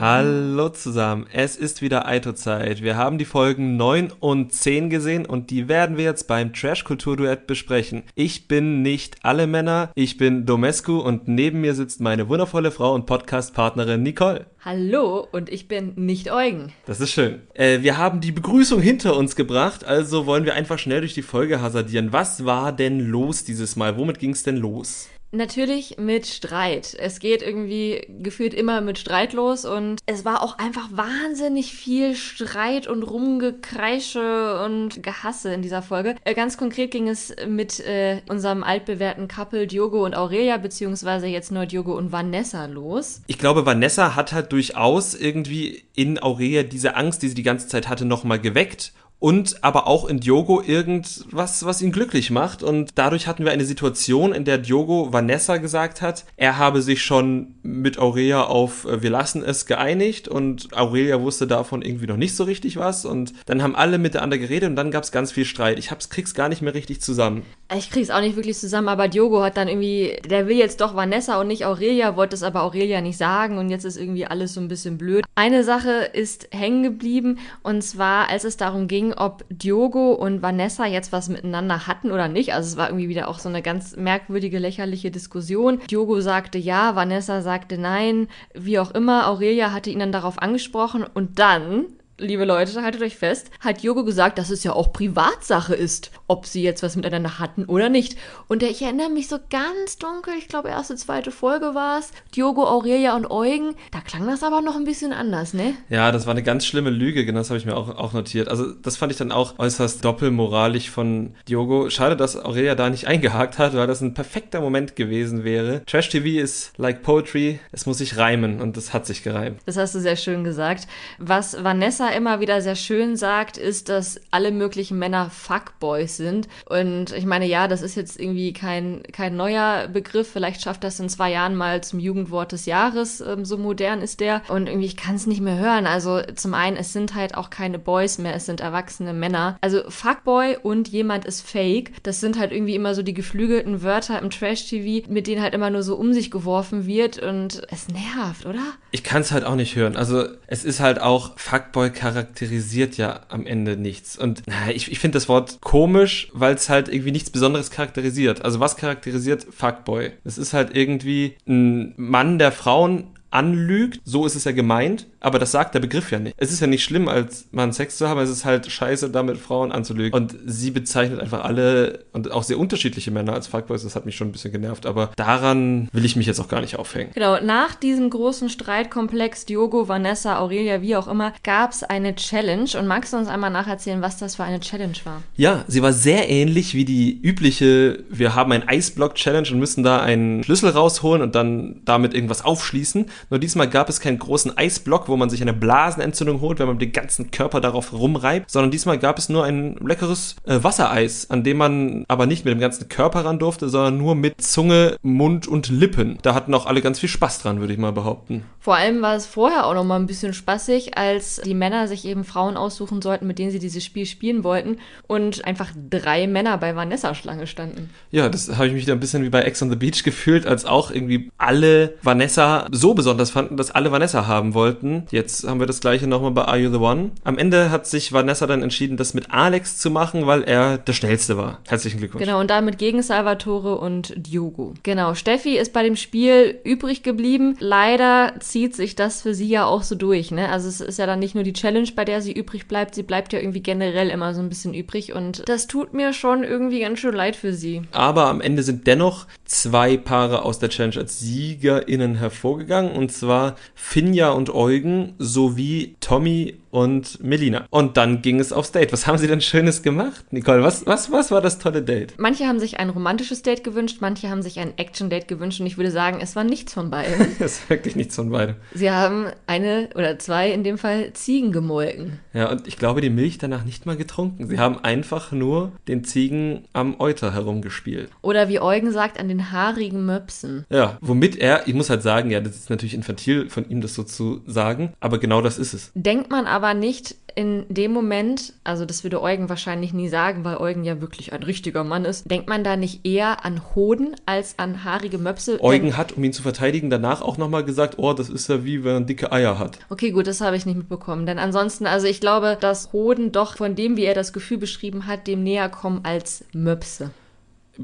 Hallo zusammen, es ist wieder Aito-Zeit. Wir haben die Folgen 9 und 10 gesehen und die werden wir jetzt beim Trash-Kultur-Duett besprechen. Ich bin nicht alle Männer, ich bin Domescu und neben mir sitzt meine wundervolle Frau und Podcast-Partnerin Nicole. Hallo und ich bin nicht Eugen. Das ist schön. Äh, wir haben die Begrüßung hinter uns gebracht, also wollen wir einfach schnell durch die Folge hasardieren. Was war denn los dieses Mal? Womit ging es denn los? Natürlich mit Streit. Es geht irgendwie gefühlt immer mit Streit los und es war auch einfach wahnsinnig viel Streit und Rumgekreische und Gehasse in dieser Folge. Äh, ganz konkret ging es mit äh, unserem altbewährten Couple Diogo und Aurelia, beziehungsweise jetzt nur Diogo und Vanessa los. Ich glaube, Vanessa hat halt durchaus irgendwie in Aurelia diese Angst, die sie die ganze Zeit hatte, nochmal geweckt und aber auch in Diogo irgendwas, was ihn glücklich macht. Und dadurch hatten wir eine Situation, in der Diogo Vanessa gesagt hat, er habe sich schon mit Aurelia auf äh, wir lassen es geeinigt und Aurelia wusste davon irgendwie noch nicht so richtig was. Und dann haben alle miteinander geredet und dann gab es ganz viel Streit. Ich hab's, krieg's gar nicht mehr richtig zusammen. Ich krieg's auch nicht wirklich zusammen, aber Diogo hat dann irgendwie, der will jetzt doch Vanessa und nicht Aurelia, wollte es aber Aurelia nicht sagen und jetzt ist irgendwie alles so ein bisschen blöd. Eine Sache ist hängen geblieben und zwar, als es darum ging, ob Diogo und Vanessa jetzt was miteinander hatten oder nicht. Also es war irgendwie wieder auch so eine ganz merkwürdige, lächerliche Diskussion. Diogo sagte ja, Vanessa sagte nein, wie auch immer. Aurelia hatte ihn dann darauf angesprochen und dann liebe Leute, haltet euch fest, hat Yogo gesagt, dass es ja auch Privatsache ist, ob sie jetzt was miteinander hatten oder nicht. Und ich erinnere mich so ganz dunkel, ich glaube, erste, zweite Folge war es, Diogo, Aurelia und Eugen, da klang das aber noch ein bisschen anders, ne? Ja, das war eine ganz schlimme Lüge, genau das habe ich mir auch, auch notiert. Also das fand ich dann auch äußerst doppelmoralisch von Diogo. Schade, dass Aurelia da nicht eingehakt hat, weil das ein perfekter Moment gewesen wäre. Trash TV ist like Poetry, es muss sich reimen und das hat sich gereimt. Das hast du sehr schön gesagt. Was Vanessa immer wieder sehr schön sagt, ist, dass alle möglichen Männer Fuckboys sind. Und ich meine, ja, das ist jetzt irgendwie kein, kein neuer Begriff. Vielleicht schafft das in zwei Jahren mal zum Jugendwort des Jahres. Ähm, so modern ist der. Und irgendwie, ich kann es nicht mehr hören. Also zum einen, es sind halt auch keine Boys mehr, es sind erwachsene Männer. Also Fuckboy und jemand ist fake. Das sind halt irgendwie immer so die geflügelten Wörter im Trash-TV, mit denen halt immer nur so um sich geworfen wird. Und es nervt, oder? Ich kann es halt auch nicht hören. Also es ist halt auch Fuckboy charakterisiert ja am Ende nichts. Und ich, ich finde das Wort komisch, weil es halt irgendwie nichts Besonderes charakterisiert. Also was charakterisiert Fuckboy? Es ist halt irgendwie ein Mann, der Frauen anlügt, so ist es ja gemeint, aber das sagt der Begriff ja nicht. Es ist ja nicht schlimm, als Mann Sex zu haben, es ist halt scheiße, damit Frauen anzulügen. Und sie bezeichnet einfach alle und auch sehr unterschiedliche Männer als Fuckboys, das hat mich schon ein bisschen genervt, aber daran will ich mich jetzt auch gar nicht aufhängen. Genau, nach diesem großen Streitkomplex Diogo, Vanessa, Aurelia, wie auch immer, gab es eine Challenge und magst du uns einmal nacherzählen, was das für eine Challenge war? Ja, sie war sehr ähnlich wie die übliche, wir haben ein Eisblock-Challenge und müssen da einen Schlüssel rausholen und dann damit irgendwas aufschließen. Nur diesmal gab es keinen großen Eisblock, wo man sich eine Blasenentzündung holt, wenn man den ganzen Körper darauf rumreibt, sondern diesmal gab es nur ein leckeres äh, Wassereis, an dem man aber nicht mit dem ganzen Körper ran durfte, sondern nur mit Zunge, Mund und Lippen. Da hatten auch alle ganz viel Spaß dran, würde ich mal behaupten. Vor allem war es vorher auch noch mal ein bisschen spaßig, als die Männer sich eben Frauen aussuchen sollten, mit denen sie dieses Spiel spielen wollten und einfach drei Männer bei Vanessa Schlange standen. Ja, das habe ich mich da ein bisschen wie bei Ex on the Beach gefühlt, als auch irgendwie alle Vanessa so besonders besonders fanden, dass alle Vanessa haben wollten. Jetzt haben wir das gleiche nochmal bei Are You the One? Am Ende hat sich Vanessa dann entschieden, das mit Alex zu machen, weil er der Schnellste war. Herzlichen Glückwunsch. Genau, und damit gegen Salvatore und Diogo. Genau, Steffi ist bei dem Spiel übrig geblieben. Leider zieht sich das für sie ja auch so durch. Ne? Also es ist ja dann nicht nur die Challenge, bei der sie übrig bleibt, sie bleibt ja irgendwie generell immer so ein bisschen übrig und das tut mir schon irgendwie ganz schön leid für sie. Aber am Ende sind dennoch zwei Paare aus der Challenge als SiegerInnen hervorgegangen und zwar Finja und Eugen sowie Tommy und Melina. Und dann ging es aufs Date. Was haben sie denn Schönes gemacht, Nicole? Was, was, was war das tolle Date? Manche haben sich ein romantisches Date gewünscht, manche haben sich ein Action-Date gewünscht und ich würde sagen, es war nichts von beiden. es ist wirklich nichts von beiden. Sie haben eine oder zwei, in dem Fall, Ziegen gemolken. Ja, und ich glaube, die Milch danach nicht mal getrunken. Sie haben einfach nur den Ziegen am Euter herumgespielt. Oder wie Eugen sagt, an den haarigen Möpsen. Ja, womit er, ich muss halt sagen, ja, das ist natürlich infantil von ihm, das so zu sagen, aber genau das ist es. Denkt man aber aber nicht, in dem Moment, also das würde Eugen wahrscheinlich nie sagen, weil Eugen ja wirklich ein richtiger Mann ist, denkt man da nicht eher an Hoden als an haarige Möpse? Eugen hat, um ihn zu verteidigen, danach auch nochmal gesagt, oh, das ist ja wie, wenn man dicke Eier hat. Okay, gut, das habe ich nicht mitbekommen. Denn ansonsten, also ich glaube, dass Hoden doch von dem, wie er das Gefühl beschrieben hat, dem näher kommen als Möpse.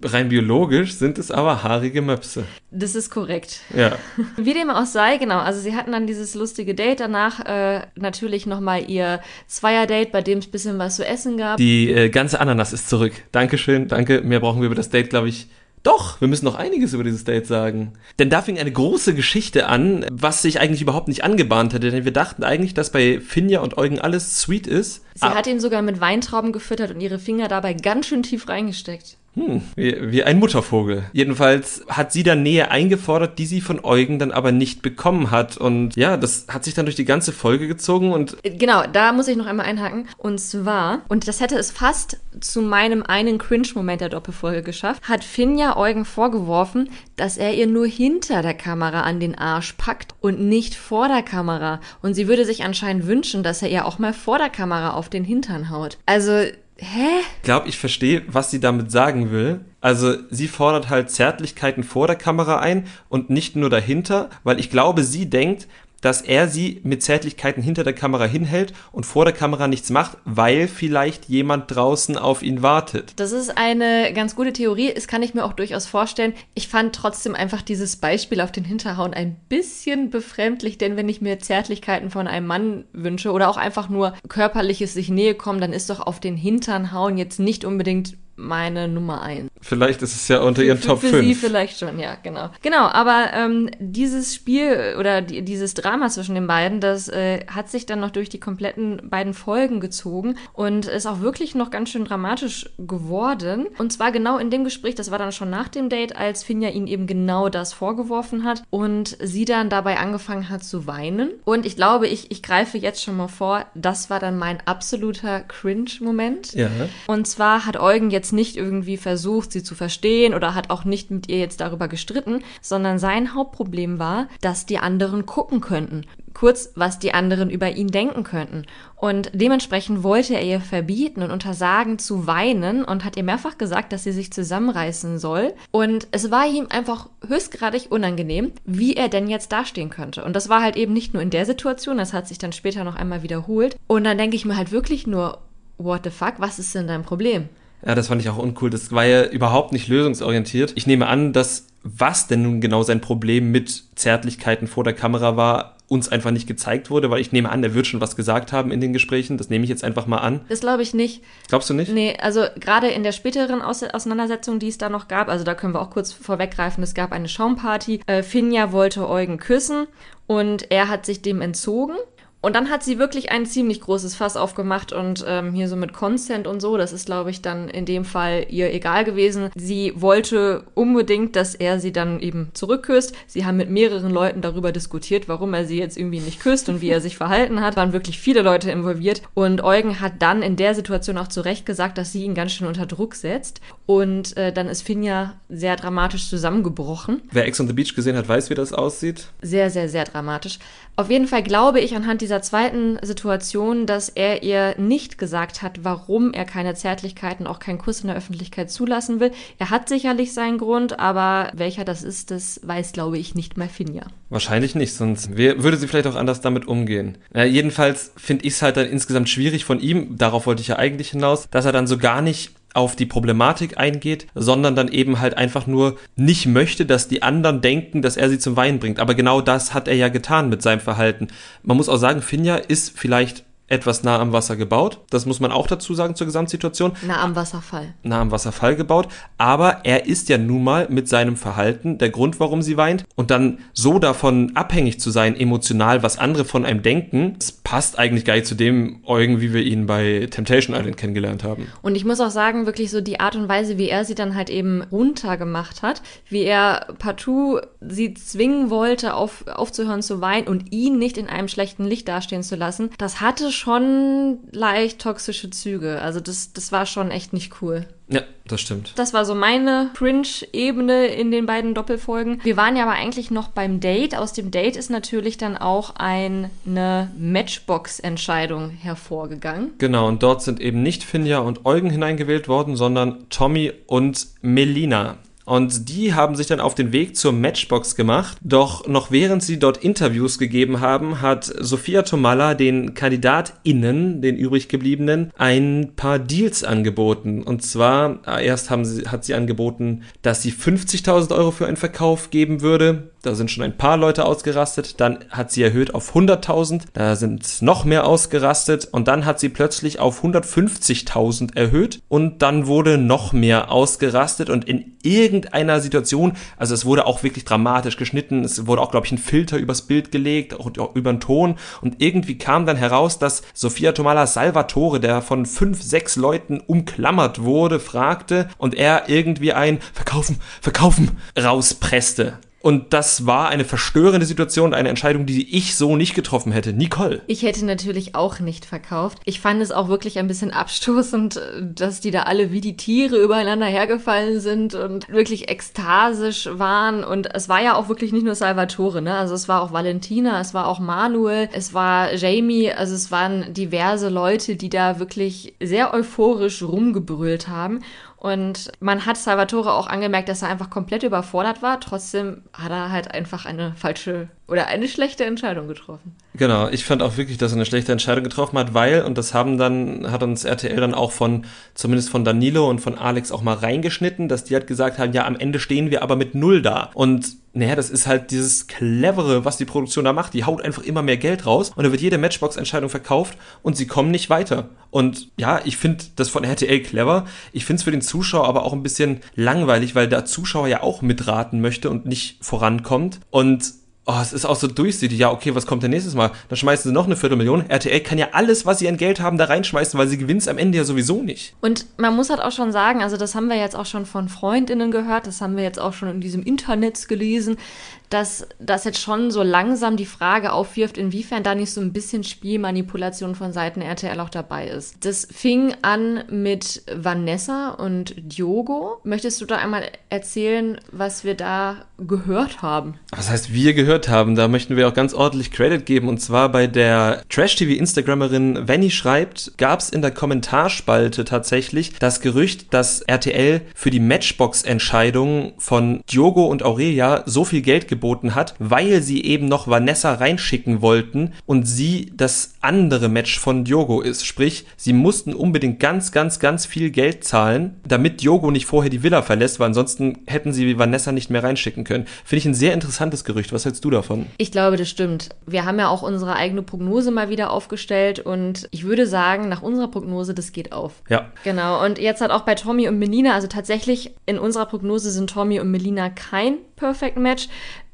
Rein biologisch sind es aber haarige Möpse. Das ist korrekt. Ja. Wie dem auch sei, genau. Also sie hatten dann dieses lustige Date. Danach äh, natürlich nochmal ihr Zweier-Date, bei dem es ein bisschen was zu essen gab. Die äh, ganze Ananas ist zurück. Dankeschön, danke. Mehr brauchen wir über das Date, glaube ich, doch, wir müssen noch einiges über dieses Date sagen. Denn da fing eine große Geschichte an, was sich eigentlich überhaupt nicht angebahnt hätte. Denn wir dachten eigentlich, dass bei Finja und Eugen alles sweet ist. Sie ah. hat ihn sogar mit Weintrauben gefüttert und ihre Finger dabei ganz schön tief reingesteckt. Hm, wie, wie ein Muttervogel. Jedenfalls hat sie dann Nähe eingefordert, die sie von Eugen dann aber nicht bekommen hat. Und ja, das hat sich dann durch die ganze Folge gezogen und. Genau, da muss ich noch einmal einhaken. Und zwar, und das hätte es fast zu meinem einen Cringe-Moment der Doppelfolge geschafft, hat Finja Eugen vorgeworfen, dass er ihr nur hinter der Kamera an den Arsch packt und nicht vor der Kamera. Und sie würde sich anscheinend wünschen, dass er ihr auch mal vor der Kamera auf den Hintern haut. Also Hä? Ich glaube, ich verstehe, was sie damit sagen will. Also sie fordert halt Zärtlichkeiten vor der Kamera ein und nicht nur dahinter, weil ich glaube, sie denkt, dass er sie mit Zärtlichkeiten hinter der Kamera hinhält und vor der Kamera nichts macht, weil vielleicht jemand draußen auf ihn wartet. Das ist eine ganz gute Theorie. Das kann ich mir auch durchaus vorstellen. Ich fand trotzdem einfach dieses Beispiel auf den Hinterhauen ein bisschen befremdlich, denn wenn ich mir Zärtlichkeiten von einem Mann wünsche oder auch einfach nur körperliches sich Nähe kommen, dann ist doch auf den Hintern hauen jetzt nicht unbedingt meine Nummer eins. Vielleicht ist es ja unter ihren Top 5. Für sie vielleicht schon, ja, genau. Genau, aber ähm, dieses Spiel oder die, dieses Drama zwischen den beiden, das äh, hat sich dann noch durch die kompletten beiden Folgen gezogen und ist auch wirklich noch ganz schön dramatisch geworden. Und zwar genau in dem Gespräch, das war dann schon nach dem Date, als Finja ihn eben genau das vorgeworfen hat und sie dann dabei angefangen hat zu weinen. Und ich glaube, ich, ich greife jetzt schon mal vor, das war dann mein absoluter Cringe-Moment. Ja. Und zwar hat Eugen jetzt jetzt nicht irgendwie versucht, sie zu verstehen oder hat auch nicht mit ihr jetzt darüber gestritten, sondern sein Hauptproblem war, dass die anderen gucken könnten. Kurz, was die anderen über ihn denken könnten. Und dementsprechend wollte er ihr verbieten und untersagen zu weinen und hat ihr mehrfach gesagt, dass sie sich zusammenreißen soll. Und es war ihm einfach höchstgradig unangenehm, wie er denn jetzt dastehen könnte. Und das war halt eben nicht nur in der Situation, das hat sich dann später noch einmal wiederholt. Und dann denke ich mir halt wirklich nur, what the fuck, was ist denn dein Problem? Ja, das fand ich auch uncool. Das war ja überhaupt nicht lösungsorientiert. Ich nehme an, dass was denn nun genau sein Problem mit Zärtlichkeiten vor der Kamera war, uns einfach nicht gezeigt wurde, weil ich nehme an, er wird schon was gesagt haben in den Gesprächen. Das nehme ich jetzt einfach mal an. Das glaube ich nicht. Glaubst du nicht? Nee, also gerade in der späteren Auseinandersetzung, die es da noch gab, also da können wir auch kurz vorweggreifen, es gab eine Schaumparty. Äh, Finja wollte Eugen küssen und er hat sich dem entzogen. Und dann hat sie wirklich ein ziemlich großes Fass aufgemacht und ähm, hier so mit Consent und so, das ist, glaube ich, dann in dem Fall ihr egal gewesen. Sie wollte unbedingt, dass er sie dann eben zurückküsst. Sie haben mit mehreren Leuten darüber diskutiert, warum er sie jetzt irgendwie nicht küsst und wie er sich verhalten hat. Waren wirklich viele Leute involviert. Und Eugen hat dann in der Situation auch zu Recht gesagt, dass sie ihn ganz schön unter Druck setzt. Und äh, dann ist Finja sehr dramatisch zusammengebrochen. Wer Ex on the Beach gesehen hat, weiß, wie das aussieht. Sehr, sehr, sehr dramatisch. Auf jeden Fall glaube ich anhand dieser zweiten Situation, dass er ihr nicht gesagt hat, warum er keine Zärtlichkeiten, auch keinen Kuss in der Öffentlichkeit zulassen will. Er hat sicherlich seinen Grund, aber welcher das ist, das weiß, glaube ich, nicht mehr Finja. Wahrscheinlich nicht, sonst würde sie vielleicht auch anders damit umgehen. Ja, jedenfalls finde ich es halt dann insgesamt schwierig von ihm, darauf wollte ich ja eigentlich hinaus, dass er dann so gar nicht auf die Problematik eingeht, sondern dann eben halt einfach nur nicht möchte, dass die anderen denken, dass er sie zum Weinen bringt. Aber genau das hat er ja getan mit seinem Verhalten. Man muss auch sagen, Finja ist vielleicht etwas nah am Wasser gebaut. Das muss man auch dazu sagen zur Gesamtsituation. Nah am Wasserfall. Nah am Wasserfall gebaut. Aber er ist ja nun mal mit seinem Verhalten der Grund, warum sie weint. Und dann so davon abhängig zu sein, emotional, was andere von einem denken, das passt eigentlich gar nicht zu dem Eugen, wie wir ihn bei Temptation Island kennengelernt haben. Und ich muss auch sagen, wirklich so die Art und Weise, wie er sie dann halt eben runtergemacht hat, wie er partout sie zwingen wollte, auf, aufzuhören zu weinen und ihn nicht in einem schlechten Licht dastehen zu lassen, das hatte schon leicht toxische Züge. Also das, das war schon echt nicht cool. Ja, das stimmt. Das war so meine Cringe-Ebene in den beiden Doppelfolgen. Wir waren ja aber eigentlich noch beim Date. Aus dem Date ist natürlich dann auch eine Matchbox-Entscheidung hervorgegangen. Genau, und dort sind eben nicht Finja und Eugen hineingewählt worden, sondern Tommy und Melina. Und die haben sich dann auf den Weg zur Matchbox gemacht. Doch noch während sie dort Interviews gegeben haben, hat Sophia Tomalla den KandidatInnen, den übrig gebliebenen, ein paar Deals angeboten. Und zwar, erst haben sie, hat sie angeboten, dass sie 50.000 Euro für einen Verkauf geben würde. Da sind schon ein paar Leute ausgerastet. Dann hat sie erhöht auf 100.000. Da sind noch mehr ausgerastet. Und dann hat sie plötzlich auf 150.000 erhöht. Und dann wurde noch mehr ausgerastet. Und in irgendeiner Situation, also es wurde auch wirklich dramatisch geschnitten. Es wurde auch, glaube ich, ein Filter übers Bild gelegt, auch über den Ton. Und irgendwie kam dann heraus, dass Sofia Tomala Salvatore, der von fünf, sechs Leuten umklammert wurde, fragte und er irgendwie ein Verkaufen, Verkaufen rauspresste. Und das war eine verstörende Situation, eine Entscheidung, die ich so nicht getroffen hätte. Nicole. Ich hätte natürlich auch nicht verkauft. Ich fand es auch wirklich ein bisschen abstoßend, dass die da alle wie die Tiere übereinander hergefallen sind und wirklich ekstasisch waren. Und es war ja auch wirklich nicht nur Salvatore, ne? Also es war auch Valentina, es war auch Manuel, es war Jamie, also es waren diverse Leute, die da wirklich sehr euphorisch rumgebrüllt haben. Und man hat Salvatore auch angemerkt, dass er einfach komplett überfordert war. Trotzdem hat er halt einfach eine falsche oder eine schlechte Entscheidung getroffen. Genau, ich fand auch wirklich, dass er eine schlechte Entscheidung getroffen hat, weil, und das haben dann, hat uns RTL dann auch von, zumindest von Danilo und von Alex auch mal reingeschnitten, dass die halt gesagt haben, ja, am Ende stehen wir aber mit Null da. Und naja, das ist halt dieses Clevere, was die Produktion da macht. Die haut einfach immer mehr Geld raus und da wird jede Matchbox-Entscheidung verkauft und sie kommen nicht weiter. Und ja, ich finde das von RTL clever. Ich finde es für den Zuschauer aber auch ein bisschen langweilig, weil der Zuschauer ja auch mitraten möchte und nicht vorankommt. Und oh, es ist auch so durchsichtig. Ja, okay, was kommt denn nächstes Mal? Dann schmeißen sie noch eine Viertelmillion. RTL kann ja alles, was sie an Geld haben, da reinschmeißen, weil sie gewinnt es am Ende ja sowieso nicht. Und man muss halt auch schon sagen, also das haben wir jetzt auch schon von Freundinnen gehört, das haben wir jetzt auch schon in diesem Internet gelesen, dass das jetzt schon so langsam die Frage aufwirft, inwiefern da nicht so ein bisschen Spielmanipulation von Seiten RTL auch dabei ist. Das fing an mit Vanessa und Diogo. Möchtest du da einmal erzählen, was wir da gehört haben? Was heißt wir gehört haben? Da möchten wir auch ganz ordentlich Credit geben. Und zwar bei der Trash-TV-Instagrammerin Venny schreibt, gab es in der Kommentarspalte tatsächlich das Gerücht, dass RTL für die Matchbox-Entscheidung von Diogo und Aurelia so viel Geld geboten hat, weil sie eben noch Vanessa reinschicken wollten und sie das andere Match von Diogo ist. Sprich, sie mussten unbedingt ganz, ganz, ganz viel Geld zahlen, damit Diogo nicht vorher die Villa verlässt, weil ansonsten hätten sie Vanessa nicht mehr reinschicken können. Finde ich ein sehr interessantes Gerücht. Was hältst du davon? Ich glaube, das stimmt. Wir haben ja auch unsere eigene Prognose mal wieder aufgestellt und ich würde sagen, nach unserer Prognose, das geht auf. Ja. Genau. Und jetzt hat auch bei Tommy und Melina, also tatsächlich in unserer Prognose sind Tommy und Melina kein Perfect Match.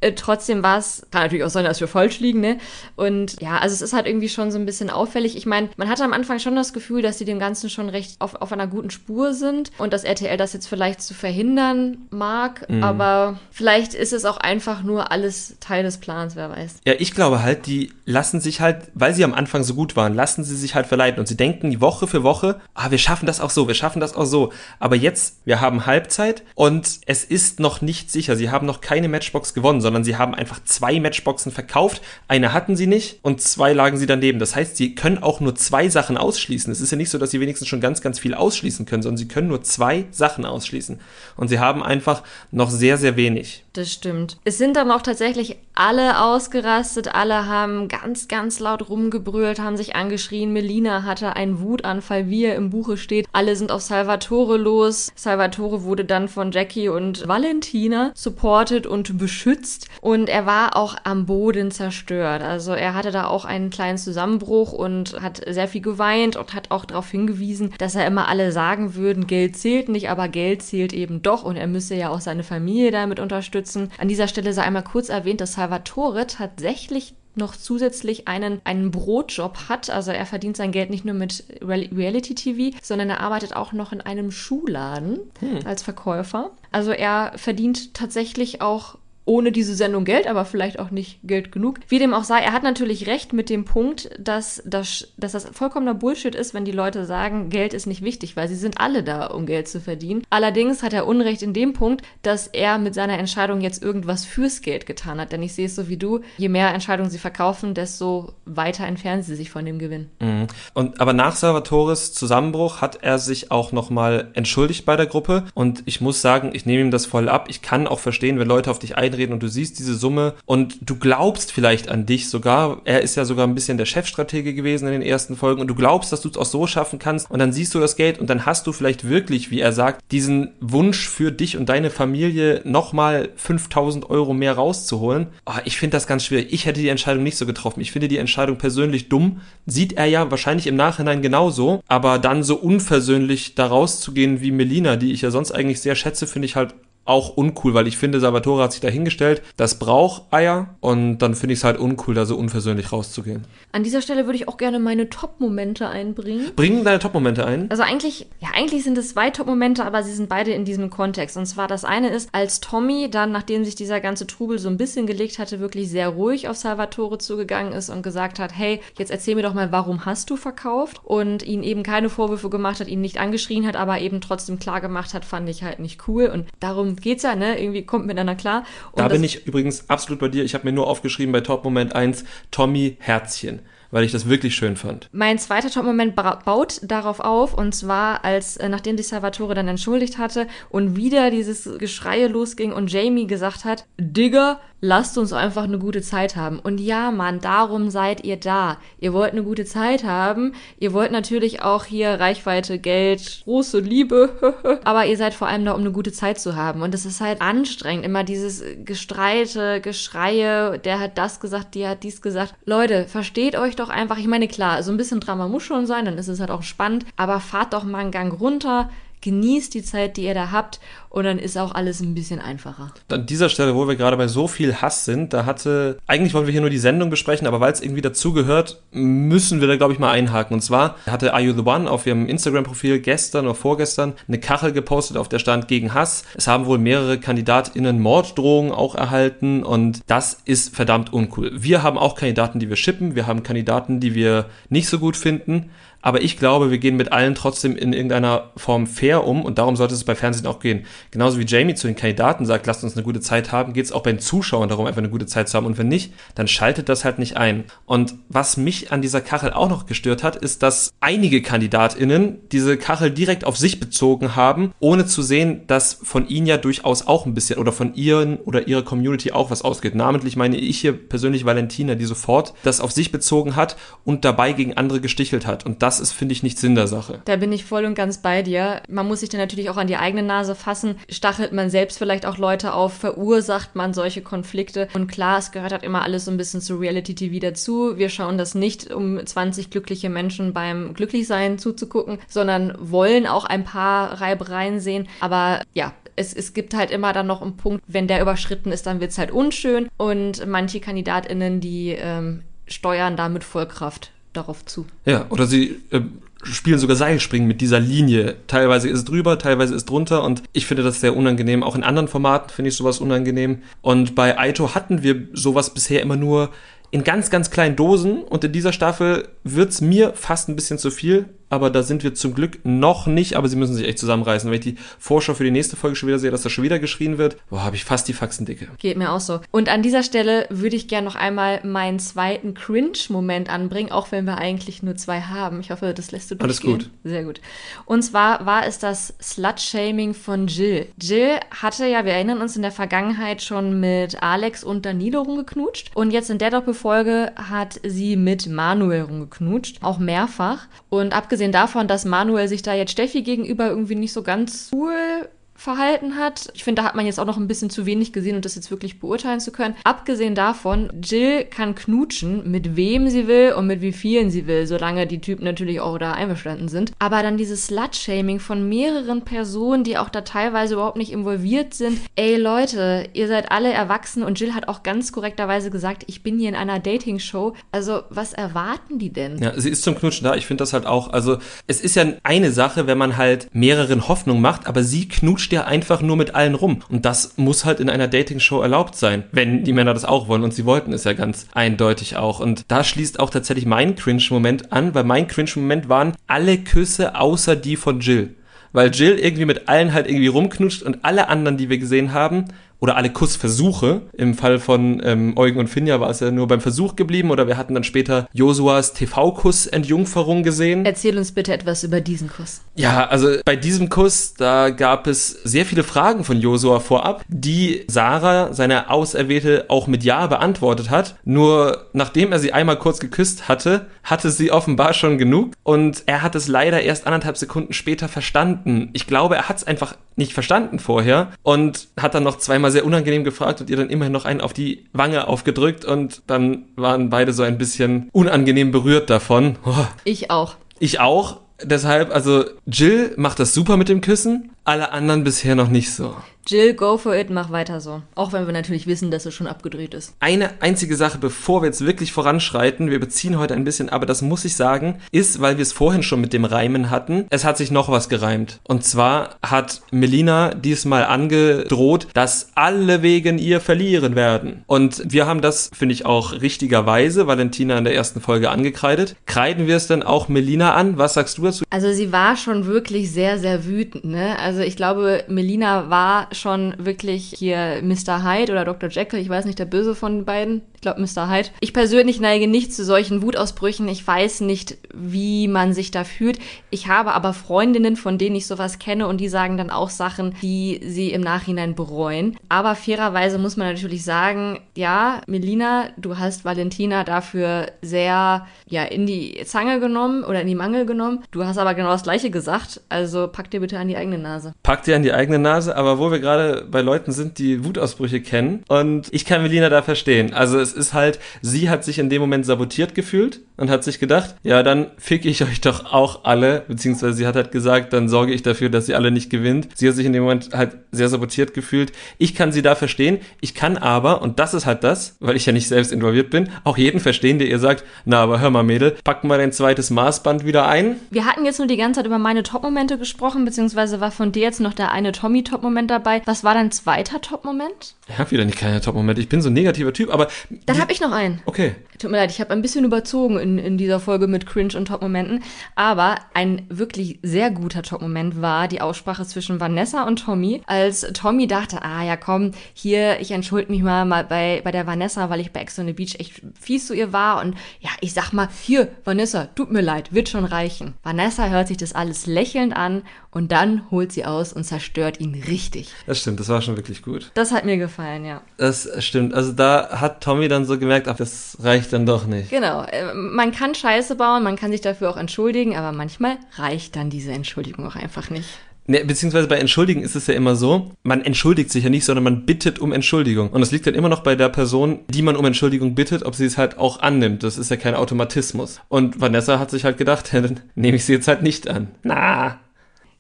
Äh, trotzdem war es, kann natürlich auch sein, dass wir falsch liegen, ne? Und ja, also es ist halt irgendwie schon so ein bisschen auffällig. Ich meine, man hatte am Anfang schon das Gefühl, dass sie dem Ganzen schon recht auf, auf einer guten Spur sind und dass RTL das jetzt vielleicht zu verhindern mag, mhm. aber vielleicht ist es auch einfach nur alles Teil des Plans, wer weiß. Ja, ich glaube halt, die lassen sich halt, weil sie am Anfang so gut waren, lassen sie sich halt verleiten und sie denken die Woche für Woche, ah, wir schaffen das auch so, wir schaffen das auch so. Aber jetzt, wir haben Halbzeit und es ist noch nicht sicher. Sie haben noch keine Matchbox gewonnen, sondern sondern sie haben einfach zwei Matchboxen verkauft. Eine hatten sie nicht und zwei lagen sie daneben. Das heißt, sie können auch nur zwei Sachen ausschließen. Es ist ja nicht so, dass sie wenigstens schon ganz, ganz viel ausschließen können, sondern sie können nur zwei Sachen ausschließen. Und sie haben einfach noch sehr, sehr wenig. Das stimmt. Es sind dann auch tatsächlich alle ausgerastet, alle haben ganz, ganz laut rumgebrüllt, haben sich angeschrien. Melina hatte einen Wutanfall, wie er im Buche steht. Alle sind auf Salvatore los. Salvatore wurde dann von Jackie und Valentina supported und beschützt. Und er war auch am Boden zerstört. Also er hatte da auch einen kleinen Zusammenbruch und hat sehr viel geweint und hat auch darauf hingewiesen, dass er immer alle sagen würden, Geld zählt nicht, aber Geld zählt eben doch und er müsse ja auch seine Familie damit unterstützen. An dieser Stelle sei einmal kurz erwähnt, dass Salvatore tatsächlich noch zusätzlich einen, einen Brotjob hat. Also er verdient sein Geld nicht nur mit Reality TV, sondern er arbeitet auch noch in einem Schuhladen hm. als Verkäufer. Also er verdient tatsächlich auch ohne diese Sendung Geld, aber vielleicht auch nicht Geld genug. Wie dem auch sei, er hat natürlich recht mit dem Punkt, dass das, dass das vollkommener Bullshit ist, wenn die Leute sagen, Geld ist nicht wichtig, weil sie sind alle da, um Geld zu verdienen. Allerdings hat er Unrecht in dem Punkt, dass er mit seiner Entscheidung jetzt irgendwas fürs Geld getan hat. Denn ich sehe es so wie du, je mehr Entscheidungen sie verkaufen, desto weiter entfernen sie sich von dem Gewinn. Mhm. Und aber nach Salvatores Zusammenbruch hat er sich auch nochmal entschuldigt bei der Gruppe. Und ich muss sagen, ich nehme ihm das voll ab. Ich kann auch verstehen, wenn Leute auf dich einreden und du siehst diese Summe und du glaubst vielleicht an dich sogar. Er ist ja sogar ein bisschen der Chefstratege gewesen in den ersten Folgen und du glaubst, dass du es auch so schaffen kannst und dann siehst du das Geld und dann hast du vielleicht wirklich, wie er sagt, diesen Wunsch für dich und deine Familie nochmal 5000 Euro mehr rauszuholen. Oh, ich finde das ganz schwierig. Ich hätte die Entscheidung nicht so getroffen. Ich finde die Entscheidung persönlich dumm. Sieht er ja wahrscheinlich im Nachhinein genauso, aber dann so unversöhnlich da rauszugehen wie Melina, die ich ja sonst eigentlich sehr schätze, finde ich halt auch uncool, weil ich finde, Salvatore hat sich dahingestellt, das braucht Eier und dann finde ich es halt uncool, da so unversöhnlich rauszugehen. An dieser Stelle würde ich auch gerne meine Top-Momente einbringen. Bringen deine Top-Momente ein? Also eigentlich, ja, eigentlich sind es zwei Top-Momente, aber sie sind beide in diesem Kontext. Und zwar das eine ist, als Tommy dann, nachdem sich dieser ganze Trubel so ein bisschen gelegt hatte, wirklich sehr ruhig auf Salvatore zugegangen ist und gesagt hat, hey, jetzt erzähl mir doch mal, warum hast du verkauft? Und ihn eben keine Vorwürfe gemacht hat, ihn nicht angeschrien hat, aber eben trotzdem klar gemacht hat, fand ich halt nicht cool. Und darum geht's ja, ne? Irgendwie kommt miteinander klar. Und da bin ich übrigens absolut bei dir. Ich habe mir nur aufgeschrieben bei Top Moment 1 Tommy Herzchen weil ich das wirklich schön fand. Mein zweiter Top-Moment baut darauf auf, und zwar, als äh, nachdem sich Salvatore dann entschuldigt hatte und wieder dieses Geschreie losging und Jamie gesagt hat, Digga, lasst uns einfach eine gute Zeit haben. Und ja, Mann, darum seid ihr da. Ihr wollt eine gute Zeit haben. Ihr wollt natürlich auch hier Reichweite, Geld, große Liebe. Aber ihr seid vor allem da, um eine gute Zeit zu haben. Und es ist halt anstrengend. Immer dieses Gestreite, Geschreie. Der hat das gesagt, die hat dies gesagt. Leute, versteht euch doch doch einfach, ich meine, klar, so ein bisschen Drama muss schon sein, dann ist es halt auch spannend, aber fahrt doch mal einen Gang runter, genießt die Zeit, die ihr da habt und dann ist auch alles ein bisschen einfacher. An dieser Stelle, wo wir gerade bei so viel Hass sind, da hatte, eigentlich wollen wir hier nur die Sendung besprechen, aber weil es irgendwie dazugehört, müssen wir da, glaube ich, mal einhaken. Und zwar hatte Are You The One auf ihrem Instagram-Profil gestern oder vorgestern eine Kachel gepostet, auf der stand gegen Hass. Es haben wohl mehrere KandidatInnen Morddrohungen auch erhalten und das ist verdammt uncool. Wir haben auch Kandidaten, die wir shippen, wir haben Kandidaten, die wir nicht so gut finden, aber ich glaube, wir gehen mit allen trotzdem in irgendeiner Form fair um und darum sollte es bei Fernsehen auch gehen. Genauso wie Jamie zu den Kandidaten sagt, lasst uns eine gute Zeit haben, geht es auch bei den Zuschauern darum, einfach eine gute Zeit zu haben und wenn nicht, dann schaltet das halt nicht ein. Und was mich an dieser Kachel auch noch gestört hat, ist, dass einige KandidatInnen diese Kachel direkt auf sich bezogen haben, ohne zu sehen, dass von ihnen ja durchaus auch ein bisschen oder von ihren oder ihrer Community auch was ausgeht. Namentlich meine ich hier persönlich Valentina, die sofort das auf sich bezogen hat und dabei gegen andere gestichelt hat. Und das das ist, finde ich, nicht Sinn der Sache. Da bin ich voll und ganz bei dir. Man muss sich dann natürlich auch an die eigene Nase fassen. Stachelt man selbst vielleicht auch Leute auf? Verursacht man solche Konflikte? Und klar, es gehört halt immer alles so ein bisschen zu Reality TV dazu. Wir schauen das nicht, um 20 glückliche Menschen beim Glücklichsein zuzugucken, sondern wollen auch ein paar Reibereien sehen. Aber ja, es, es gibt halt immer dann noch einen Punkt, wenn der überschritten ist, dann wird es halt unschön. Und manche KandidatInnen, die ähm, steuern da mit Vollkraft darauf zu. Ja, oder sie äh, spielen sogar Seilspringen mit dieser Linie. Teilweise ist es drüber, teilweise ist drunter und ich finde das sehr unangenehm. Auch in anderen Formaten finde ich sowas unangenehm. Und bei Aito hatten wir sowas bisher immer nur in ganz, ganz kleinen Dosen und in dieser Staffel wird's mir fast ein bisschen zu viel aber da sind wir zum Glück noch nicht, aber sie müssen sich echt zusammenreißen. Wenn ich die Vorschau für die nächste Folge schon wieder sehe, dass da schon wieder geschrien wird, boah, habe ich fast die Faxen dicke. Geht mir auch so. Und an dieser Stelle würde ich gerne noch einmal meinen zweiten Cringe-Moment anbringen, auch wenn wir eigentlich nur zwei haben. Ich hoffe, das lässt du durchgehen. Alles gut. Sehr gut. Und zwar war es das Slut-Shaming von Jill. Jill hatte ja, wir erinnern uns in der Vergangenheit schon mit Alex und Danilo rumgeknutscht. Und jetzt in der Doppelfolge hat sie mit Manuel rumgeknutscht, auch mehrfach. Und abgesehen abgesehen davon, dass Manuel sich da jetzt Steffi gegenüber irgendwie nicht so ganz cool verhalten hat. Ich finde, da hat man jetzt auch noch ein bisschen zu wenig gesehen, um das jetzt wirklich beurteilen zu können. Abgesehen davon, Jill kann knutschen, mit wem sie will und mit wie vielen sie will, solange die Typen natürlich auch da einverstanden sind. Aber dann dieses Slut-Shaming von mehreren Personen, die auch da teilweise überhaupt nicht involviert sind. Ey Leute, ihr seid alle erwachsen und Jill hat auch ganz korrekterweise gesagt, ich bin hier in einer Dating-Show. Also, was erwarten die denn? Ja, sie ist zum Knutschen da. Ich finde das halt auch, also, es ist ja eine Sache, wenn man halt mehreren Hoffnung macht, aber sie knutscht knutscht ja einfach nur mit allen rum. Und das muss halt in einer Dating-Show erlaubt sein, wenn die Männer das auch wollen. Und sie wollten es ja ganz eindeutig auch. Und da schließt auch tatsächlich mein Cringe-Moment an, weil mein Cringe-Moment waren alle Küsse außer die von Jill weil Jill irgendwie mit allen halt irgendwie rumknutscht und alle anderen, die wir gesehen haben, oder alle Kussversuche. Im Fall von ähm, Eugen und Finja war es ja nur beim Versuch geblieben oder wir hatten dann später Josuas TV-Kuss-Entjungferung gesehen. Erzähl uns bitte etwas über diesen Kuss. Ja, also bei diesem Kuss, da gab es sehr viele Fragen von Josua vorab, die Sarah, seine Auserwählte, auch mit Ja beantwortet hat. Nur nachdem er sie einmal kurz geküsst hatte, hatte sie offenbar schon genug und er hat es leider erst anderthalb Sekunden später verstanden. Ich glaube, er hat es einfach nicht verstanden vorher und hat dann noch zweimal sehr unangenehm gefragt und ihr dann immerhin noch einen auf die Wange aufgedrückt und dann waren beide so ein bisschen unangenehm berührt davon. Oh. Ich auch. Ich auch. Deshalb, also Jill macht das super mit dem Küssen, alle anderen bisher noch nicht so. Jill, go for it, mach weiter so. Auch wenn wir natürlich wissen, dass es schon abgedreht ist. Eine einzige Sache, bevor wir jetzt wirklich voranschreiten, wir beziehen heute ein bisschen, aber das muss ich sagen, ist, weil wir es vorhin schon mit dem Reimen hatten, es hat sich noch was gereimt. Und zwar hat Melina diesmal angedroht, dass alle wegen ihr verlieren werden. Und wir haben das, finde ich auch richtigerweise, Valentina in der ersten Folge angekreidet. Kreiden wir es dann auch Melina an? Was sagst du dazu? Also sie war schon wirklich sehr, sehr wütend, ne? Also ich glaube, Melina war schon wirklich hier Mr. Hyde oder Dr. Jekyll, ich weiß nicht, der Böse von den beiden. Glaube Mr. Hyde. Ich persönlich neige nicht zu solchen Wutausbrüchen. Ich weiß nicht, wie man sich da fühlt. Ich habe aber Freundinnen, von denen ich sowas kenne und die sagen dann auch Sachen, die sie im Nachhinein bereuen. Aber fairerweise muss man natürlich sagen, ja, Melina, du hast Valentina dafür sehr ja in die Zange genommen oder in die Mangel genommen. Du hast aber genau das gleiche gesagt. Also pack dir bitte an die eigene Nase. Pack dir an die eigene Nase, aber wo wir gerade bei Leuten sind, die Wutausbrüche kennen und ich kann Melina da verstehen. Also es ist halt, sie hat sich in dem Moment sabotiert gefühlt und hat sich gedacht, ja, dann fick ich euch doch auch alle, beziehungsweise sie hat halt gesagt, dann sorge ich dafür, dass sie alle nicht gewinnt. Sie hat sich in dem Moment halt sehr sabotiert gefühlt. Ich kann sie da verstehen. Ich kann aber, und das ist halt das, weil ich ja nicht selbst involviert bin, auch jeden verstehen, der ihr sagt, na, aber hör mal, Mädel, packen wir dein zweites Maßband wieder ein. Wir hatten jetzt nur die ganze Zeit über meine Top-Momente gesprochen, beziehungsweise war von dir jetzt noch der eine Tommy-Top-Moment dabei. Was war dein zweiter Top-Moment? Ich habe wieder nicht keine Top-Momente. Ich bin so ein negativer Typ, aber. Dann habe ich noch einen. Okay. Tut mir leid, ich habe ein bisschen überzogen in, in dieser Folge mit Cringe und Top-Momenten. Aber ein wirklich sehr guter Top-Moment war die Aussprache zwischen Vanessa und Tommy. Als Tommy dachte, ah ja komm, hier, ich entschuldige mich mal, mal bei, bei der Vanessa, weil ich bei Ex on the Beach echt fies zu ihr war. Und ja, ich sag mal, hier, Vanessa, tut mir leid, wird schon reichen. Vanessa hört sich das alles lächelnd an und dann holt sie aus und zerstört ihn richtig. Das stimmt, das war schon wirklich gut. Das hat mir gefallen, ja. Das stimmt. Also da hat Tommy dann so gemerkt, ach, das reicht dann doch nicht. Genau. Äh, man kann Scheiße bauen, man kann sich dafür auch entschuldigen, aber manchmal reicht dann diese Entschuldigung auch einfach nicht. Ne, beziehungsweise bei Entschuldigen ist es ja immer so, man entschuldigt sich ja nicht, sondern man bittet um Entschuldigung. Und das liegt dann immer noch bei der Person, die man um Entschuldigung bittet, ob sie es halt auch annimmt. Das ist ja kein Automatismus. Und Vanessa hat sich halt gedacht, ja, dann nehme ich sie jetzt halt nicht an. Na,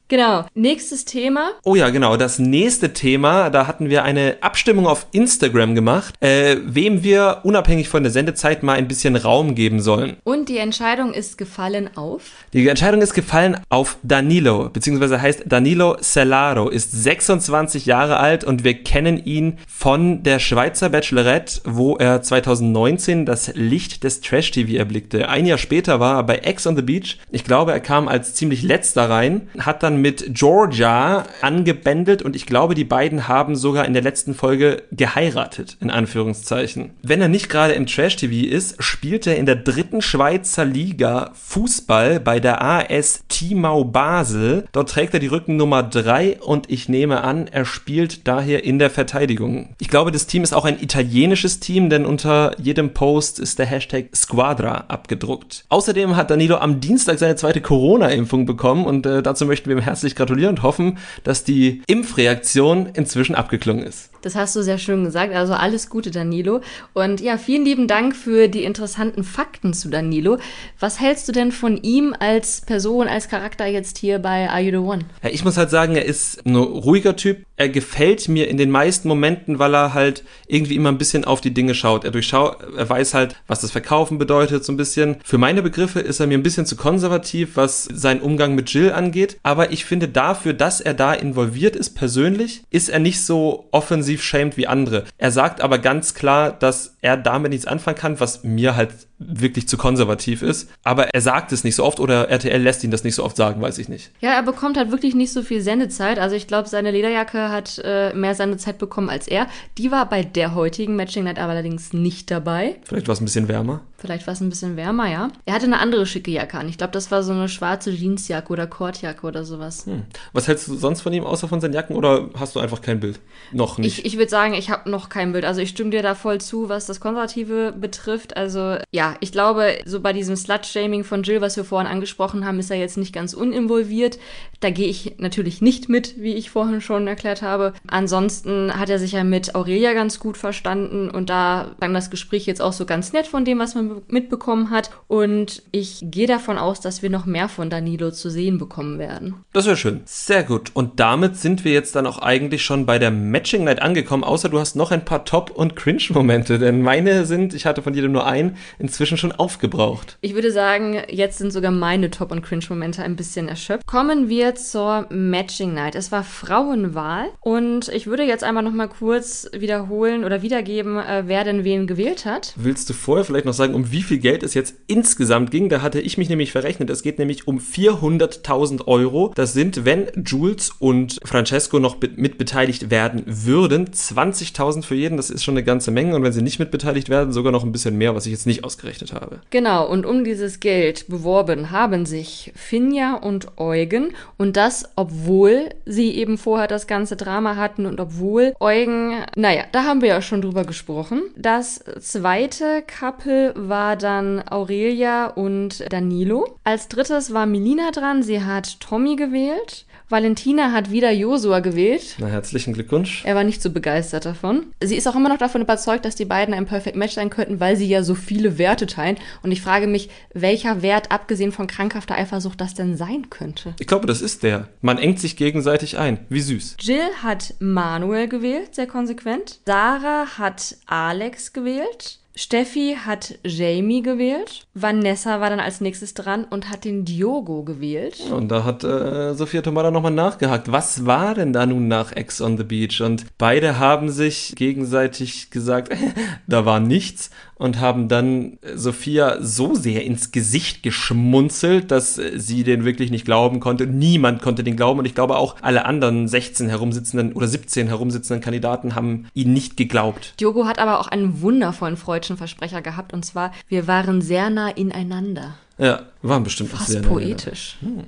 Genau. Nächstes Thema. Oh ja, genau. Das nächste Thema, da hatten wir eine Abstimmung auf Instagram gemacht, äh, wem wir unabhängig von der Sendezeit mal ein bisschen Raum geben sollen. Und die Entscheidung ist gefallen auf? Die Entscheidung ist gefallen auf Danilo, beziehungsweise heißt Danilo Celaro, ist 26 Jahre alt und wir kennen ihn von der Schweizer Bachelorette, wo er 2019 das Licht des Trash-TV erblickte. Ein Jahr später war er bei Ex on the Beach. Ich glaube, er kam als ziemlich letzter rein, hat dann mit Georgia angebändelt und ich glaube, die beiden haben sogar in der letzten Folge geheiratet, in Anführungszeichen. Wenn er nicht gerade im Trash-TV ist, spielt er in der dritten Schweizer Liga Fußball bei der AS Timau Basel. Dort trägt er die Rückennummer 3 und ich nehme an, er spielt daher in der Verteidigung. Ich glaube, das Team ist auch ein italienisches Team, denn unter jedem Post ist der Hashtag Squadra abgedruckt. Außerdem hat Danilo am Dienstag seine zweite Corona-Impfung bekommen und äh, dazu möchten wir herzlich gratulieren und hoffen, dass die Impfreaktion inzwischen abgeklungen ist. Das hast du sehr schön gesagt. Also alles Gute, Danilo. Und ja, vielen lieben Dank für die interessanten Fakten zu Danilo. Was hältst du denn von ihm als Person, als Charakter jetzt hier bei Are You the One? Ja, ich muss halt sagen, er ist ein ruhiger Typ. Er gefällt mir in den meisten Momenten, weil er halt irgendwie immer ein bisschen auf die Dinge schaut. Er durchschaut, er weiß halt, was das Verkaufen bedeutet, so ein bisschen. Für meine Begriffe ist er mir ein bisschen zu konservativ, was seinen Umgang mit Jill angeht. Aber ich finde dafür, dass er da involviert ist, persönlich, ist er nicht so offensiv shamed wie andere. Er sagt aber ganz klar, dass er damit nichts anfangen kann, was mir halt wirklich zu konservativ ist. Aber er sagt es nicht so oft oder RTL lässt ihn das nicht so oft sagen, weiß ich nicht. Ja, er bekommt halt wirklich nicht so viel Sendezeit. Also ich glaube, seine Lederjacke hat äh, mehr Sendezeit bekommen als er. Die war bei der heutigen Matching Night aber allerdings nicht dabei. Vielleicht war es ein bisschen wärmer. Vielleicht war es ein bisschen wärmer, ja. Er hatte eine andere schicke Jacke an. Ich glaube, das war so eine schwarze Jeansjacke oder Kordjacke oder sowas. Hm. Was hältst du sonst von ihm, außer von seinen Jacken? Oder hast du einfach kein Bild? Noch nicht. Ich, ich würde sagen, ich habe noch kein Bild. Also ich stimme dir da voll zu, was das Konservative betrifft. Also ja, ich glaube, so bei diesem Slut-Shaming von Jill, was wir vorhin angesprochen haben, ist er jetzt nicht ganz uninvolviert. Da gehe ich natürlich nicht mit, wie ich vorhin schon erklärt habe. Ansonsten hat er sich ja mit Aurelia ganz gut verstanden und da klang das Gespräch jetzt auch so ganz nett von dem, was man mitbekommen hat. Und ich gehe davon aus, dass wir noch mehr von Danilo zu sehen bekommen werden. Das wäre schön. Sehr gut. Und damit sind wir jetzt dann auch eigentlich schon bei der Matching Night angekommen, außer du hast noch ein paar Top- und Cringe-Momente, denn meine sind, ich hatte von jedem nur einen, inzwischen schon aufgebraucht. Ich würde sagen, jetzt sind sogar meine Top- und Cringe-Momente ein bisschen erschöpft. Kommen wir zur Matching Night. Es war Frauenwahl und ich würde jetzt einmal noch mal kurz wiederholen oder wiedergeben, äh, wer denn wen gewählt hat. Willst du vorher vielleicht noch sagen, um wie viel Geld es jetzt insgesamt ging? Da hatte ich mich nämlich verrechnet. Es geht nämlich um 400.000 Euro. Das sind, wenn Jules und Francesco noch mitbeteiligt werden würden, 20.000 für jeden. Das ist schon eine ganze Menge. Und wenn sie nicht mitbeteiligt werden, sogar noch ein bisschen mehr, was ich jetzt nicht ausgerechnet habe. Genau. Und um dieses Geld beworben haben sich Finja und Eugen. Und das, obwohl sie eben vorher das ganze Drama hatten und obwohl Eugen, naja, da haben wir ja schon drüber gesprochen. Das zweite Couple war dann Aurelia und Danilo. Als drittes war Melina dran. Sie hat Tommy gewählt. Valentina hat wieder Josua gewählt. Na, herzlichen Glückwunsch. Er war nicht so begeistert davon. Sie ist auch immer noch davon überzeugt, dass die beiden ein Perfect Match sein könnten, weil sie ja so viele Werte teilen. Und ich frage mich, welcher Wert, abgesehen von krankhafter Eifersucht, das denn sein könnte. Ich glaube, das ist der. Man engt sich gegenseitig ein. Wie süß. Jill hat Manuel gewählt, sehr konsequent. Sarah hat Alex gewählt. Steffi hat Jamie gewählt. Vanessa war dann als nächstes dran und hat den Diogo gewählt. Und da hat äh, Sophia Tomada nochmal nachgehakt. Was war denn da nun nach Ex on the Beach? Und beide haben sich gegenseitig gesagt, da war nichts und haben dann Sophia so sehr ins Gesicht geschmunzelt, dass sie den wirklich nicht glauben konnte. Niemand konnte den glauben und ich glaube auch alle anderen 16 herumsitzenden oder 17 herumsitzenden Kandidaten haben ihn nicht geglaubt. Diogo hat aber auch einen wundervollen freudschen Versprecher gehabt und zwar, wir waren sehr nah ineinander. Ja, waren bestimmt Fast auch sehr poetisch. Hm.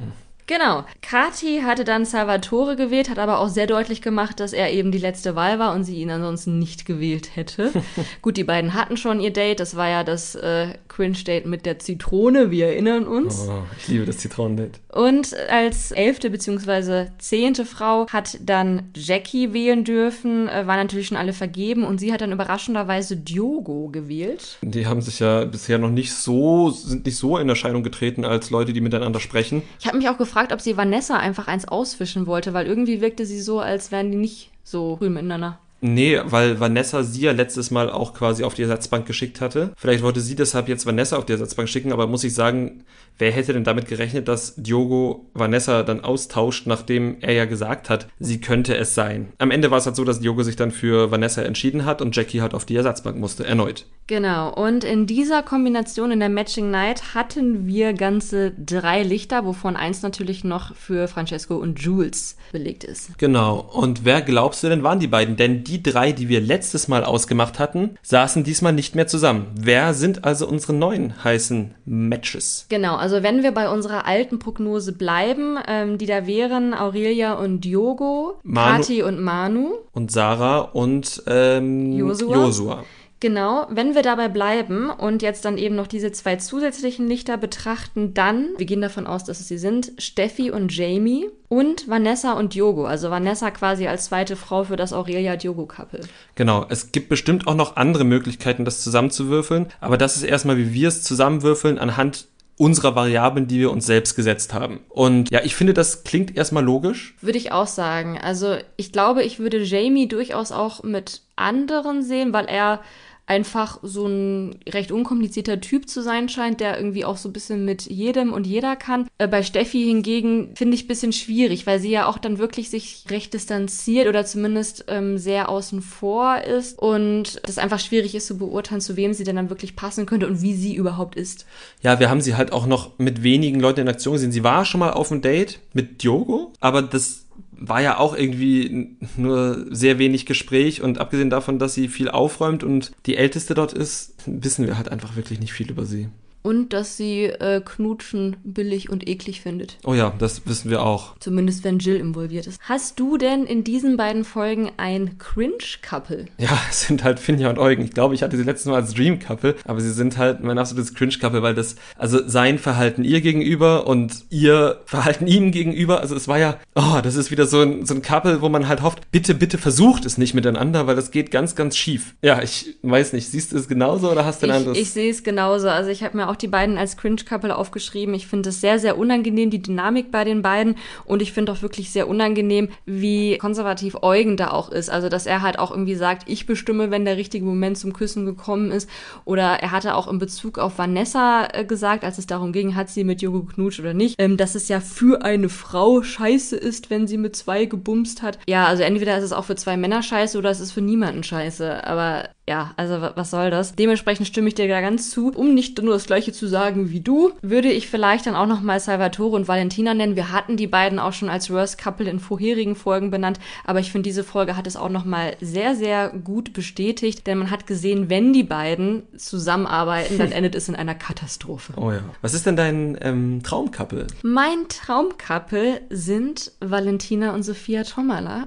Genau. Kati hatte dann Salvatore gewählt, hat aber auch sehr deutlich gemacht, dass er eben die letzte Wahl war und sie ihn ansonsten nicht gewählt hätte. Gut, die beiden hatten schon ihr Date. Das war ja das äh, Cringe-Date mit der Zitrone. Wir erinnern uns. Oh, ich liebe das Zitronendate. Und als elfte bzw. zehnte Frau hat dann Jackie wählen dürfen. Äh, waren natürlich schon alle vergeben und sie hat dann überraschenderweise Diogo gewählt. Die haben sich ja bisher noch nicht so, sind nicht so in Erscheinung getreten als Leute, die miteinander sprechen. Ich habe mich auch gefragt, ob sie Vanessa einfach eins ausfischen wollte, weil irgendwie wirkte sie so, als wären die nicht so grün miteinander. Nee, weil Vanessa sie ja letztes Mal auch quasi auf die Ersatzbank geschickt hatte. Vielleicht wollte sie deshalb jetzt Vanessa auf die Ersatzbank schicken, aber muss ich sagen, wer hätte denn damit gerechnet, dass Diogo Vanessa dann austauscht, nachdem er ja gesagt hat, sie könnte es sein. Am Ende war es halt so, dass Diogo sich dann für Vanessa entschieden hat und Jackie halt auf die Ersatzbank musste, erneut. Genau, und in dieser Kombination in der Matching Night hatten wir ganze drei Lichter, wovon eins natürlich noch für Francesco und Jules belegt ist. Genau, und wer glaubst du denn waren die beiden? Denn die drei, die wir letztes Mal ausgemacht hatten, saßen diesmal nicht mehr zusammen. Wer sind also unsere neuen heißen Matches? Genau, also wenn wir bei unserer alten Prognose bleiben, ähm, die da wären Aurelia und Diogo, Manu- Kati und Manu. Und Sarah und ähm, Josua? Josua. Genau, wenn wir dabei bleiben und jetzt dann eben noch diese zwei zusätzlichen Lichter betrachten, dann, wir gehen davon aus, dass es sie sind, Steffi und Jamie und Vanessa und Diogo. Also Vanessa quasi als zweite Frau für das Aurelia-Diogo-Couple. Genau, es gibt bestimmt auch noch andere Möglichkeiten, das zusammenzuwürfeln, aber das ist erstmal, wie wir es zusammenwürfeln, anhand unserer Variablen, die wir uns selbst gesetzt haben. Und ja, ich finde, das klingt erstmal logisch. Würde ich auch sagen. Also ich glaube, ich würde Jamie durchaus auch mit anderen sehen, weil er einfach so ein recht unkomplizierter Typ zu sein scheint, der irgendwie auch so ein bisschen mit jedem und jeder kann. Äh, bei Steffi hingegen finde ich ein bisschen schwierig, weil sie ja auch dann wirklich sich recht distanziert oder zumindest ähm, sehr außen vor ist und es einfach schwierig ist zu beurteilen, zu wem sie denn dann wirklich passen könnte und wie sie überhaupt ist. Ja, wir haben sie halt auch noch mit wenigen Leuten in Aktion gesehen. Sie war schon mal auf einem Date mit Diogo, aber das war ja auch irgendwie nur sehr wenig Gespräch und abgesehen davon, dass sie viel aufräumt und die Älteste dort ist, wissen wir halt einfach wirklich nicht viel über sie und dass sie äh, Knutschen billig und eklig findet. Oh ja, das wissen wir auch. Zumindest wenn Jill involviert ist. Hast du denn in diesen beiden Folgen ein Cringe-Couple? Ja, es sind halt Finja und Eugen. Ich glaube, ich hatte sie letztes Mal als Dream-Couple, aber sie sind halt mein absolutes Cringe-Couple, weil das, also sein Verhalten ihr gegenüber und ihr Verhalten ihm gegenüber, also es war ja, oh, das ist wieder so ein, so ein Couple, wo man halt hofft, bitte, bitte versucht es nicht miteinander, weil das geht ganz, ganz schief. Ja, ich weiß nicht, siehst du es genauso oder hast du ein ich, anderes? Ich sehe es genauso. Also ich habe mir auch auch die beiden als Cringe-Couple aufgeschrieben. Ich finde es sehr, sehr unangenehm, die Dynamik bei den beiden. Und ich finde auch wirklich sehr unangenehm, wie konservativ Eugen da auch ist. Also, dass er halt auch irgendwie sagt, ich bestimme, wenn der richtige Moment zum Küssen gekommen ist. Oder er hatte auch in Bezug auf Vanessa äh, gesagt, als es darum ging, hat sie mit Jogo knutscht oder nicht, ähm, dass es ja für eine Frau scheiße ist, wenn sie mit zwei gebumst hat. Ja, also entweder ist es auch für zwei Männer scheiße oder es ist für niemanden scheiße. Aber ja, also was soll das? Dementsprechend stimme ich dir da ganz zu. Um nicht nur das gleiche zu sagen wie du, würde ich vielleicht dann auch nochmal Salvatore und Valentina nennen. Wir hatten die beiden auch schon als Worst Couple in vorherigen Folgen benannt, aber ich finde, diese Folge hat es auch nochmal sehr, sehr gut bestätigt, denn man hat gesehen, wenn die beiden zusammenarbeiten, dann endet es in einer Katastrophe. Oh ja. Was ist denn dein ähm, Traumcouple? Mein Traumcouple sind Valentina und Sophia Tomala.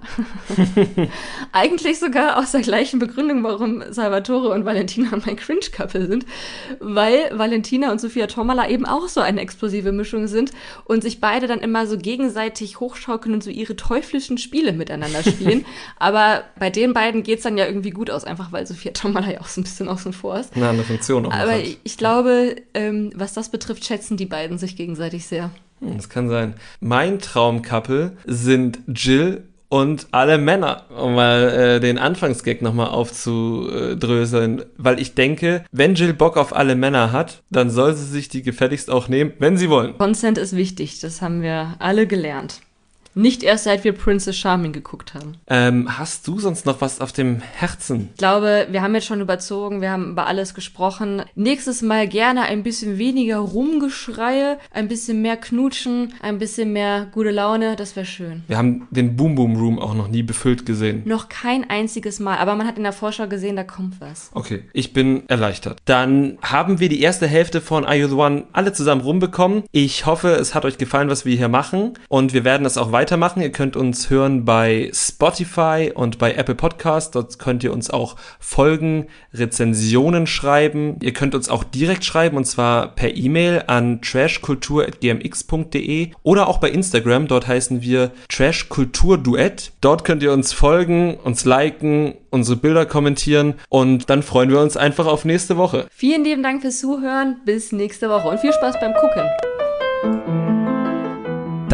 Eigentlich sogar aus der gleichen Begründung, warum Salvatore und Valentina mein Cringe-Couple sind, weil Valentina und Sophia Tomala eben auch so eine explosive Mischung sind und sich beide dann immer so gegenseitig hochschaukeln und so ihre teuflischen Spiele miteinander spielen. Aber bei den beiden geht es dann ja irgendwie gut aus, einfach weil Sophia Tomala ja auch so ein bisschen außen vor ist. Na, eine Funktion auch. Aber ich, ich glaube, ähm, was das betrifft, schätzen die beiden sich gegenseitig sehr. Hm, das kann sein. Mein Traumcouple sind Jill und alle Männer, um mal äh, den Anfangsgag nochmal aufzudröseln. Weil ich denke, wenn Jill Bock auf alle Männer hat, dann soll sie sich die gefälligst auch nehmen, wenn sie wollen. Consent ist wichtig, das haben wir alle gelernt. Nicht erst seit wir Princess Charming geguckt haben. Ähm, hast du sonst noch was auf dem Herzen? Ich glaube, wir haben jetzt schon überzogen, wir haben über alles gesprochen. Nächstes Mal gerne ein bisschen weniger Rumgeschreie, ein bisschen mehr Knutschen, ein bisschen mehr gute Laune, das wäre schön. Wir haben den Boom Boom Room auch noch nie befüllt gesehen. Noch kein einziges Mal, aber man hat in der Vorschau gesehen, da kommt was. Okay, ich bin erleichtert. Dann haben wir die erste Hälfte von Are You The One alle zusammen rumbekommen. Ich hoffe, es hat euch gefallen, was wir hier machen und wir werden das auch weiter weitermachen. Ihr könnt uns hören bei Spotify und bei Apple Podcast. Dort könnt ihr uns auch Folgen, Rezensionen schreiben. Ihr könnt uns auch direkt schreiben und zwar per E-Mail an trashkultur.gmx.de oder auch bei Instagram. Dort heißen wir Trashkulturduett. Dort könnt ihr uns folgen, uns liken, unsere Bilder kommentieren und dann freuen wir uns einfach auf nächste Woche. Vielen lieben Dank fürs Zuhören. Bis nächste Woche und viel Spaß beim Gucken.